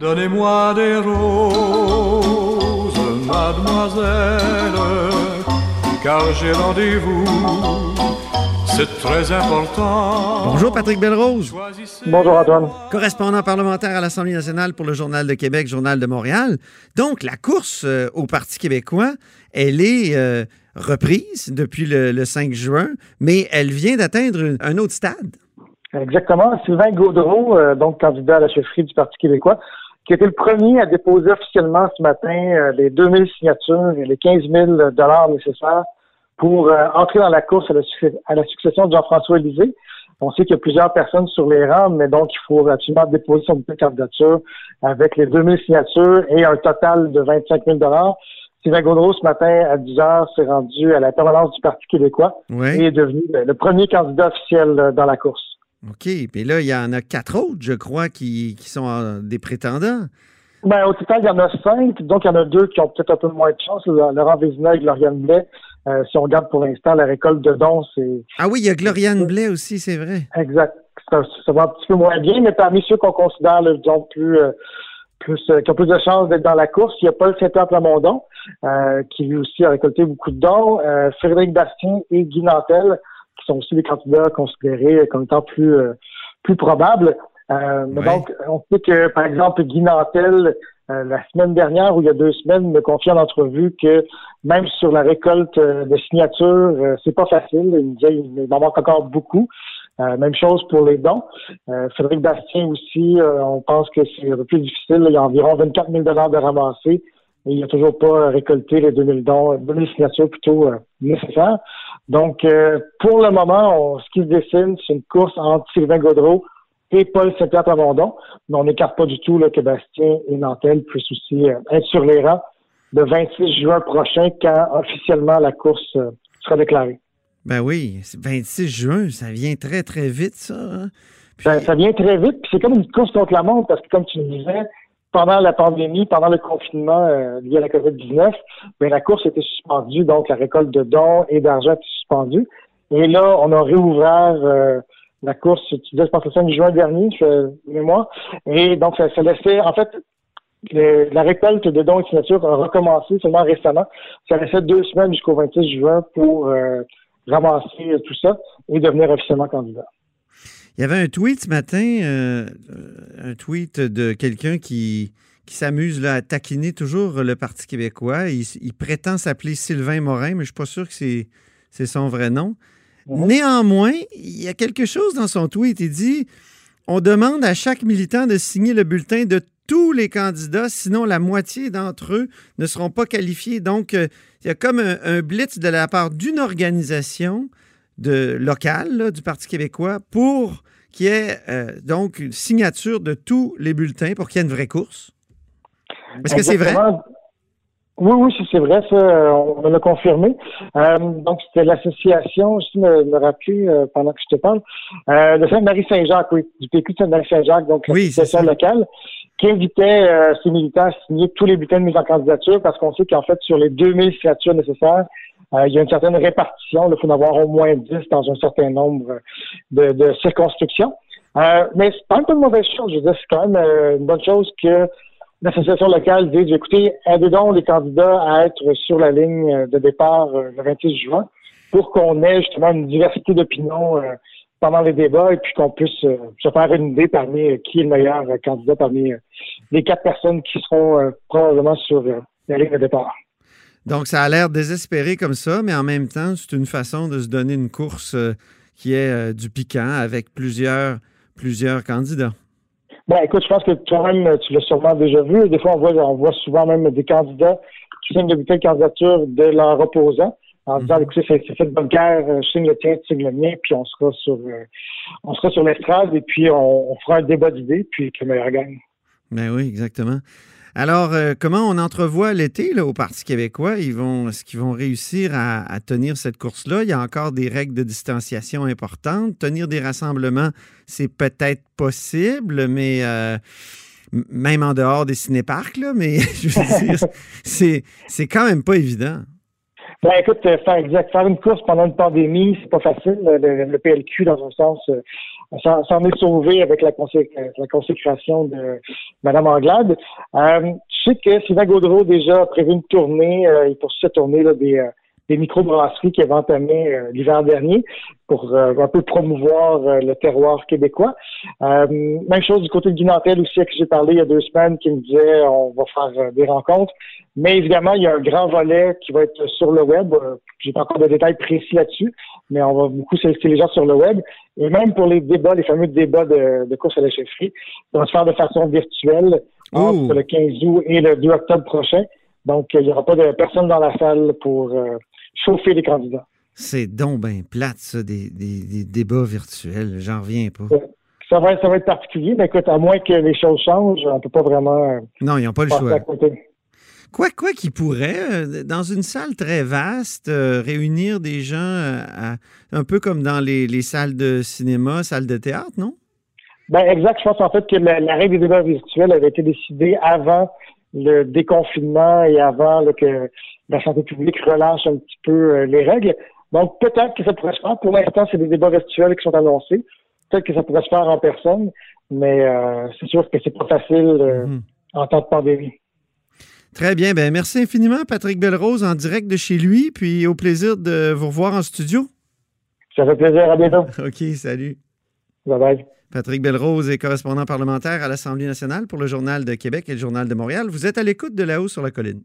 Donnez-moi des roses, mademoiselle, car j'ai rendez-vous. C'est très important. Bonjour Patrick Belrose. Bonjour Antoine. Correspondant parlementaire à l'Assemblée nationale pour le Journal de Québec, Journal de Montréal. Donc, la course euh, au Parti québécois, elle est euh, reprise depuis le, 5 juin, mais elle vient d'atteindre un autre stade. Exactement. Sylvain Gaudreau, euh, donc candidat à la chefferie du Parti québécois, qui était le premier à déposer officiellement ce matin les 2000 signatures et les 15 000 dollars nécessaires pour euh, entrer dans la course à la, succession de Jean-François Lisée. On sait qu'il y a plusieurs personnes sur les rangs, mais donc il faut absolument déposer son candidature avec les 2000 signatures et un total de 25 000 Sylvain Gaudreau, ce matin, à 10 heures, s'est rendu à la permanence du Parti québécois et est devenu le premier candidat officiel euh, dans la course. OK. Puis là, il y en a quatre autres, je crois, qui, sont euh, des prétendants. Ben, au total, il y en a cinq. Donc, il y en a deux qui ont peut-être un peu moins de chance. Laurent Vézina et Gloriane Blais euh, si on regarde pour l'instant la récolte de dons, c'est. Ah oui, il y a Gloriane Blais aussi, c'est vrai. Exact. Ça, va un petit peu moins bien, mais parmi ceux qu'on considère, disons, plus, euh, plus euh, qui ont plus de chances d'être dans la course, il y a Paul Saint-Pierre euh, qui lui aussi a récolté beaucoup de dons, Frédéric Bastien et Guy Nantel, qui sont aussi des candidats considérés comme étant plus, plus probables. Donc, on sait que, par exemple, Guy Nantel euh, la semaine dernière ou il y a deux semaines me confie en entrevue que même sur la récolte euh, de signatures, euh, c'est pas facile. Il me disait il en manque encore beaucoup. même chose pour les dons. Frédéric Bastien aussi, on pense que c'est un peu plus difficile. Il y a environ 24 000 de ramasser et il n'a toujours pas récolté les 2000 dons, 2000 signatures plutôt nécessaires. Donc, pour le moment, ce qui se dessine, c'est une course entre Sylvain Gaudreau et Paul Saint-Pierre Plamondon. Mais on n'écarte pas du tout là, que Bastien et Nantel puissent aussi euh, être sur les rangs le 26 juin prochain quand officiellement la course euh, sera déclarée. Ben oui, 26 juin, ça vient très, très vite, ça. Hein? Ben, ça vient très vite, puis c'est comme une course contre la montre, parce que comme tu le disais, pendant la pandémie, pendant le confinement euh, lié à la COVID-19, ben, la course était suspendue, donc la récolte de dons et d'argent était suspendue. Et là, on a réouvert la course, tu disais, je pense le 5 juin dernier, je mémoire. Et donc, ça, ça laissait, en fait, la récolte de dons et signatures a recommencé seulement récemment. Ça laissait deux semaines jusqu'au 26 juin pour euh, ramasser tout ça et devenir officiellement candidat. Il y avait un tweet ce matin, euh, un tweet de quelqu'un qui, qui s'amuse à taquiner toujours le Parti québécois. Il, il prétend s'appeler Sylvain Morin, mais je ne suis pas sûr que c'est son vrai nom. Néanmoins, il y a quelque chose dans son tweet. Il dit On demande à chaque militant de signer le bulletin de tous les candidats, sinon la moitié d'entre eux ne seront pas qualifiés. Donc, euh, il y a comme un, blitz de la part d'une organisation de, locale du Parti québécois pour qu'il y ait euh, donc une signature de tous les bulletins pour qu'il y ait une vraie course. Est-ce que c'est vrai? Oui, oui, c'est vrai, ça, on me l'a confirmé. Euh, donc, c'était l'association, je me, me rappeler euh, pendant que je te parle, euh, de Sainte-Marie-Saint-Jacques, oui, du PQ de Sainte-Marie-Saint-Jacques, donc l'association locale, qui invitait ses militants à signer tous les bulletins de mise en candidature parce qu'on sait qu'en fait, sur les 2000 signatures nécessaires, il y a une certaine répartition, il faut en avoir au moins 10 dans un certain nombre de, de circonscriptions. mais c'est pas un peu de mauvaise chose, je veux dire, c'est quand même une bonne chose que l'association locale dit écoutez, aidez donc les candidats à être sur la ligne de départ euh, le 26 juin pour qu'on ait justement une diversité d'opinions euh, pendant les débats et puis qu'on puisse euh, se faire une idée parmi qui est le meilleur candidat parmi les quatre personnes qui seront probablement sur la ligne de départ. Donc, ça a l'air désespéré comme ça, mais en même temps, c'est une façon de se donner une course qui est du piquant avec plusieurs, plusieurs candidats. Bon, écoute, je pense que toi-même, tu l'as sûrement déjà vu. Des fois, on voit, on voit souvent même des candidats qui signent de candidature de leur opposant en disant, mhm. écoutez, c'est fait de bonne guerre, je signe le tien, tu signes le mien, puis on sera sur, euh, on sera sur l'estrade et puis on, fera un débat d'idées, puis que le meilleur gagne. Ben oui, exactement. Alors, euh, comment on entrevoit l'été au Parti québécois? Ils vont, est-ce qu'ils vont réussir à, tenir cette course-là? Il y a encore des règles de distanciation importantes. Tenir des rassemblements, c'est peut-être possible, mais euh, même en dehors des cinéparcs, là, mais je c'est, c'est quand même pas évident. Ben écoute, euh, faire une course pendant une pandémie, c'est pas facile. Le, PLQ, dans un sens, s'en est sauvé avec la, la consécration de Mme Anglade. Euh, je sais que Sylvain Gaudreau déjà a prévu une tournée, euh, il poursuit cette tournée là, des, euh, des microbrasseries qui avait entamé euh, l'hiver dernier pour euh, un peu promouvoir euh, le terroir québécois. même chose du côté de Guy aussi, à qui j'ai parlé il y a deux semaines, qui me disait on va faire des rencontres. Mais évidemment, il y a un grand volet qui va être sur le web. J'ai pas encore de détails précis là-dessus, mais on va beaucoup solliciter les gens sur le web. Et même pour les débats, les fameux débats de, course à la chefferie, on va se faire de façon virtuelle entre le 15 août et le 2 octobre prochain. Donc, il n'y aura pas de personne dans la salle pour chauffer les candidats. C'est donc bien plate, ça, des, débats virtuels. J'en reviens pas. Ça va, ça va être particulier, mais écoute, à moins que les choses changent, on ne peut pas vraiment. Euh, non, ils n'ont pas le choix. Quoi, quoi qu'ils pourraient, euh, dans une salle très vaste, euh, réunir des gens un peu comme dans les, salles de cinéma, salles de théâtre, non? Ben exact. Je pense en fait que la, règle des débats virtuels avait été décidée avant le déconfinement et avant que la santé publique relâche un petit peu euh, les règles. Donc, peut-être que ça pourrait se faire. Pour l'instant, c'est des débats virtuels qui sont annoncés. Peut-être que ça pourrait se faire en personne, mais euh, c'est sûr que c'est pas facile euh, mhm. en temps de pandémie. Très bien. Ben, merci infiniment, Patrick Belrose, en direct de chez lui, puis au plaisir de vous revoir en studio. Ça fait plaisir. À bientôt. OK, salut. Bye bye. Patrick Belrose est correspondant parlementaire à l'Assemblée nationale pour le Journal de Québec et le Journal de Montréal. Vous êtes à l'écoute de là-haut sur la colline.